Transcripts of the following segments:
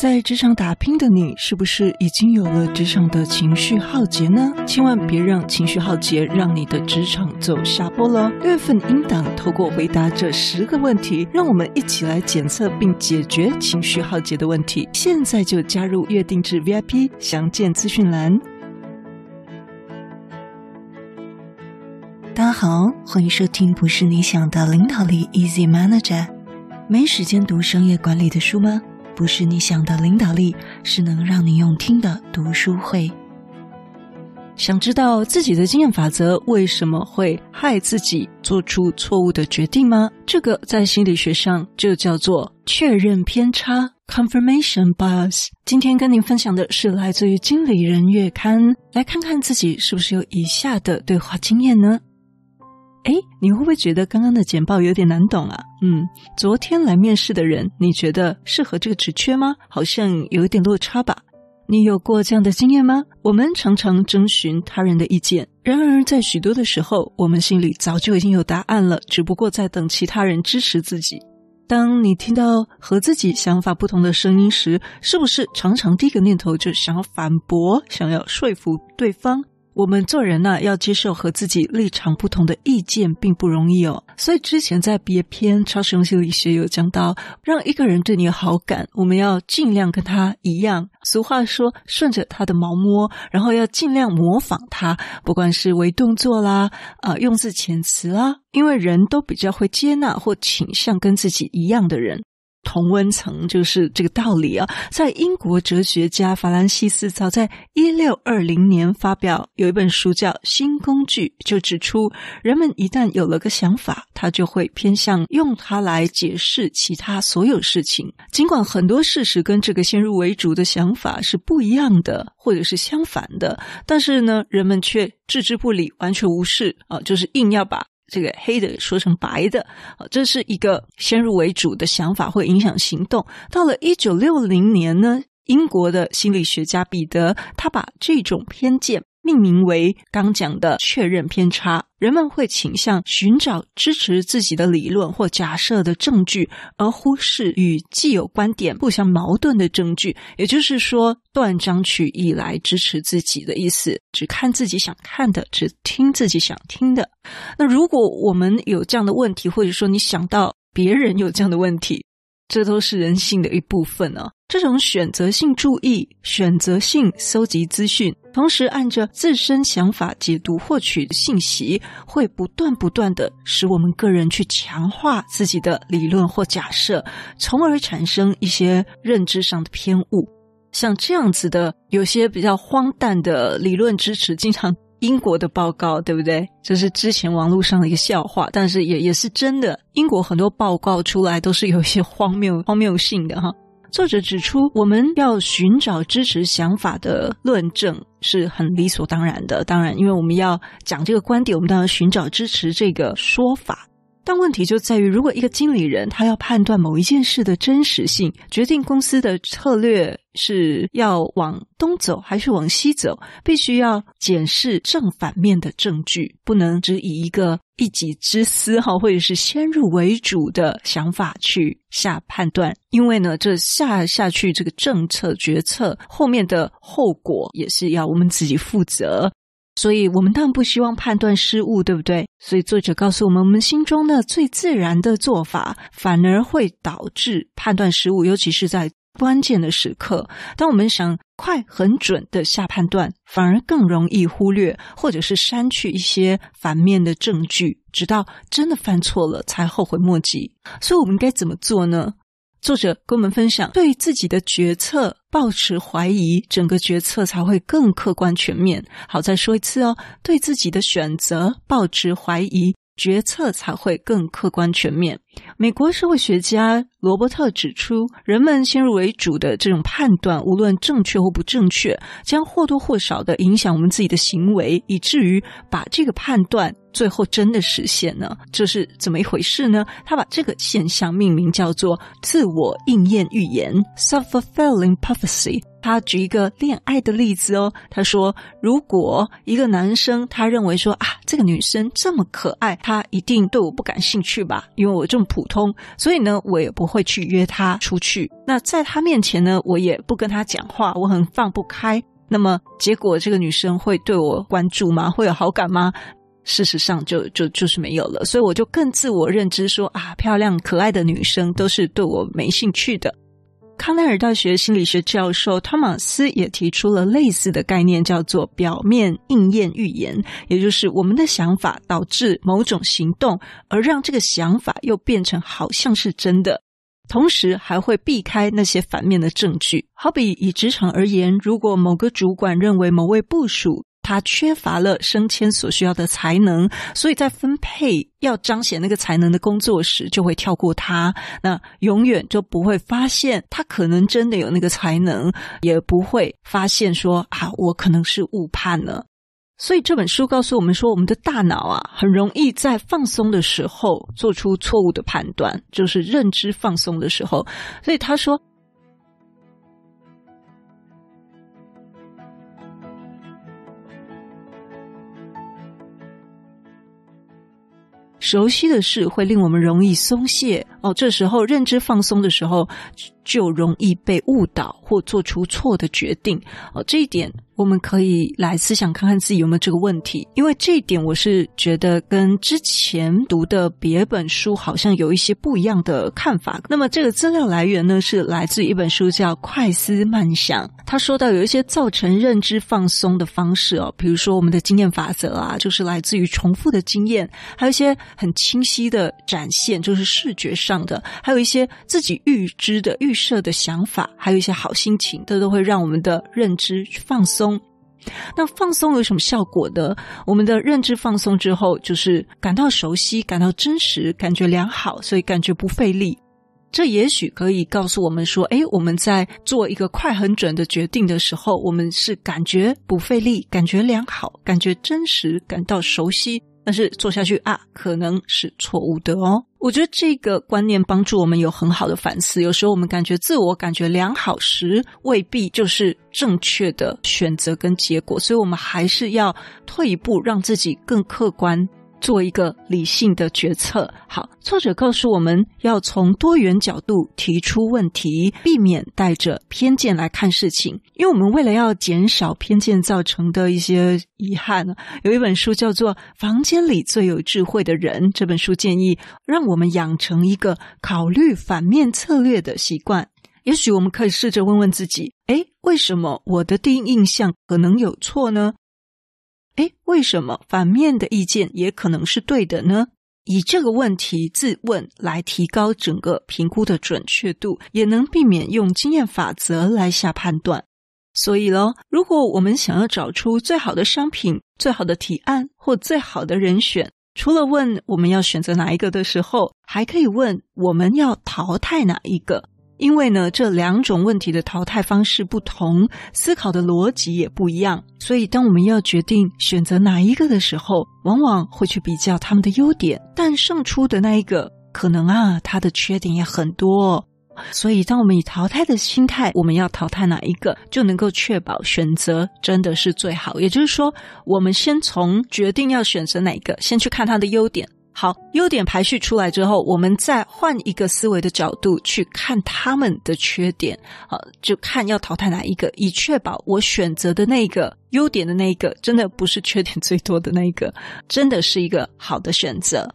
在职场打拼的你，是不是已经有了职场的情绪浩劫呢？千万别让情绪浩劫让你的职场走下坡了。六月份应档透过回答这十个问题，让我们一起来检测并解决情绪浩劫的问题。现在就加入月定制 VIP，详见资讯栏。大家好，欢迎收听不是你想的领导力 Easy Manager。没时间读商业管理的书吗？不是你想的领导力，是能让你用听的读书会。想知道自己的经验法则为什么会害自己做出错误的决定吗？这个在心理学上就叫做确认偏差 （confirmation bias）。今天跟您分享的是来自于《经理人月刊》，来看看自己是不是有以下的对话经验呢？哎，你会不会觉得刚刚的简报有点难懂啊？嗯，昨天来面试的人，你觉得适合这个职缺吗？好像有一点落差吧？你有过这样的经验吗？我们常常征询他人的意见，然而在许多的时候，我们心里早就已经有答案了，只不过在等其他人支持自己。当你听到和自己想法不同的声音时，是不是常常第一个念头就想要反驳，想要说服对方？我们做人呢、要接受和自己立场不同的意见，并不容易哦。所以之前在别篇超实用心理学有讲到，让一个人对你有好感，我们要尽量跟他一样。俗话说，顺着他的毛摸，然后要尽量模仿他，不管是微动作啦，啊、用字遣词啦，因为人都比较会接纳或倾向跟自己一样的人。同温层就是这个道理啊！在英国哲学家法兰西斯早在一六二零年发表有一本书叫《新工具》，就指出人们一旦有了个想法，他就会偏向用它来解释其他所有事情。尽管很多事实跟这个先入为主的想法是不一样的，或者是相反的，但是呢，人们却置之不理，完全无视啊，就是硬要把。这个黑的说成白的，这是一个先入为主的想法，会影响行动。到了一九六零年呢，英国的心理学家彼得，他把这种偏见。命名为刚讲的确认偏差，人们会倾向寻找支持自己的理论或假设的证据，而忽视与既有观点不相矛盾的证据。也就是说，断章取义来支持自己的意思，只看自己想看的，只听自己想听的。那如果我们有这样的问题，或者说你想到别人有这样的问题，这都是人性的一部分呢、啊。这种选择性注意、选择性搜集资讯，同时按着自身想法解读获取的信息，会不断不断地使我们个人去强化自己的理论或假设，从而产生一些认知上的偏误。像这样子的，有些比较荒诞的理论支持，经常英国的报告，对不对？这是之前网络上的一个笑话，但是也也是真的。英国很多报告出来都是有一些荒谬、荒谬性的哈。作者指出，我们要寻找支持想法的论证是很理所当然的。当然，因为我们要讲这个观点，我们当然寻找支持这个说法。但问题就在于，如果一个经理人他要判断某一件事的真实性，决定公司的策略是要往东走还是往西走，必须要检视正反面的证据，不能只以一个一己之私哈，或者是先入为主的想法去下判断。因为呢，这下下去这个政策决策后面的后果也是要我们自己负责。所以我们当然不希望判断失误，对不对？所以作者告诉我们，我们心中呢最自然的做法，反而会导致判断失误，尤其是在关键的时刻。当我们想快、很准的下判断，反而更容易忽略或者是删去一些反面的证据，直到真的犯错了才后悔莫及。所以我们该怎么做呢？作者跟我们分享，对自己的决策抱持怀疑，整个决策才会更客观全面。好，再说一次哦，对自己的选择抱持怀疑。决策才会更客观全面。美国社会学家罗伯特指出，人们先入为主的这种判断，无论正确或不正确，将或多或少的影响我们自己的行为，以至于把这个判断最后真的实现了。这是怎么一回事呢？他把这个现象命名叫做“自我应验预言 ”（self-fulfilling prophecy）。他举一个恋爱的例子哦，他说，如果一个男生他认为说啊，这个女生这么可爱，他一定对我不感兴趣吧，因为我这么普通，所以呢，我也不会去约她出去。那在他面前呢，我也不跟他讲话，我很放不开。那么结果这个女生会对我关注吗？会有好感吗？事实上就，就就就是没有了。所以我就更自我认知说啊，漂亮可爱的女生都是对我没兴趣的。康奈尔大学心理学教授汤马斯也提出了类似的概念，叫做表面应验预言，也就是我们的想法导致某种行动，而让这个想法又变成好像是真的。同时还会避开那些反面的证据，好比以职场而言，如果某个主管认为某位部署他缺乏了升迁所需要的才能，所以在分配要彰显那个才能的工作时，就会跳过他，那永远就不会发现他可能真的有那个才能，也不会发现说啊，我可能是误判了。所以这本书告诉我们说，我们的大脑啊，很容易在放松的时候做出错误的判断，就是认知放松的时候。所以他说。熟悉的事会令我们容易松懈。哦，这时候认知放松的时候，就容易被误导或做出错的决定哦。这一点我们可以来思想看看自己有没有这个问题，因为这一点我是觉得跟之前读的别本书好像有一些不一样的看法。那么这个资料来源呢，是来自一本书叫《快思慢想》，他说到有一些造成认知放松的方式哦，比如说我们的经验法则啊，就是来自于重复的经验，还有一些。很清晰的展现，就是视觉上的，还有一些自己预知的、预预设的想法，还有一些好心情，这都会让我们的认知放松。那放松有什么效果呢？我们的认知放松之后，就是感到熟悉、感到真实、感觉良好，所以感觉不费力。这也许可以告诉我们说：诶，我们在做一个快、很准的决定的时候，我们是感觉不费力、感觉良好、感觉真实、感到熟悉。但是做下去啊，可能是错误的哦。我觉得这个观念帮助我们有很好的反思。有时候我们感觉自我感觉良好时，未必就是正确的选择跟结果，所以我们还是要退一步，让自己更客观。做一个理性的决策。好，作者告诉我们要从多元角度提出问题，避免带着偏见来看事情。因为我们为了要减少偏见造成的一些遗憾呢，有一本书叫做《房间里最有智慧的人》。这本书建议让我们养成一个考虑反面策略的习惯。也许我们可以试着问问自己：诶，为什么我的第一印象可能有错呢？诶，为什么反面的意见也可能是对的呢？以这个问题自问来提高整个评估的准确度，也能避免用经验法则来下判断。所以喽，如果我们想要找出最好的商品、最好的提案或最好的人选，除了问我们要选择哪一个的时候，还可以问我们要淘汰哪一个。因为呢，这两种问题的淘汰方式不同，思考的逻辑也不一样，所以当我们要决定选择哪一个的时候，往往会去比较他们的优点，但胜出的那一个可能啊，他的缺点也很多。所以，当我们以淘汰的心态，我们要淘汰哪一个，就能够确保选择真的是最好。也就是说，我们先从决定要选择哪一个，先去看他的优点。好，优点排序出来之后，我们再换一个思维的角度去看他们的缺点，好，就看要淘汰哪一个，以确保我选择的那个优点的那一个，真的不是缺点最多的那一个，真的是一个好的选择。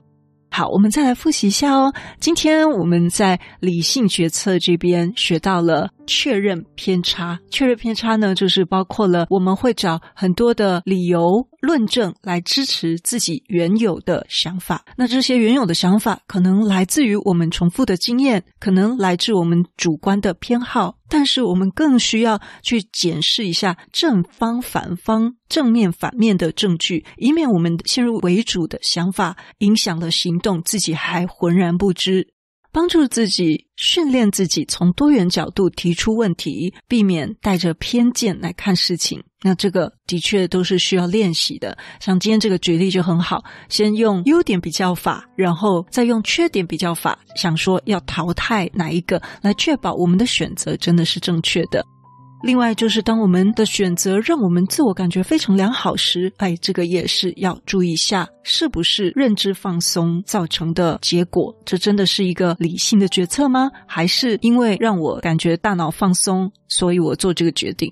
好，我们再来复习一下哦。今天我们在理性决策这边学到了确认偏差。确认偏差呢，就是包括了我们会找很多的理由、论证来支持自己原有的想法。那这些原有的想法可能来自于我们重复的经验，可能来自我们主观的偏好。但是我们更需要去检视一下正方、反方、正面、反面的证据，以免我们先入为主的想法影响了行动，自己还浑然不知。帮助自己训练自己从多元角度提出问题，避免带着偏见来看事情。那这个的确都是需要练习的。像今天这个举例就很好，先用优点比较法，然后再用缺点比较法，想说要淘汰哪一个，来确保我们的选择真的是正确的。另外，就是当我们的选择让我们自我感觉非常良好时，哎，这个也是要注意一下，是不是认知放松造成的结果？这真的是一个理性的决策吗？还是因为让我感觉大脑放松，所以我做这个决定？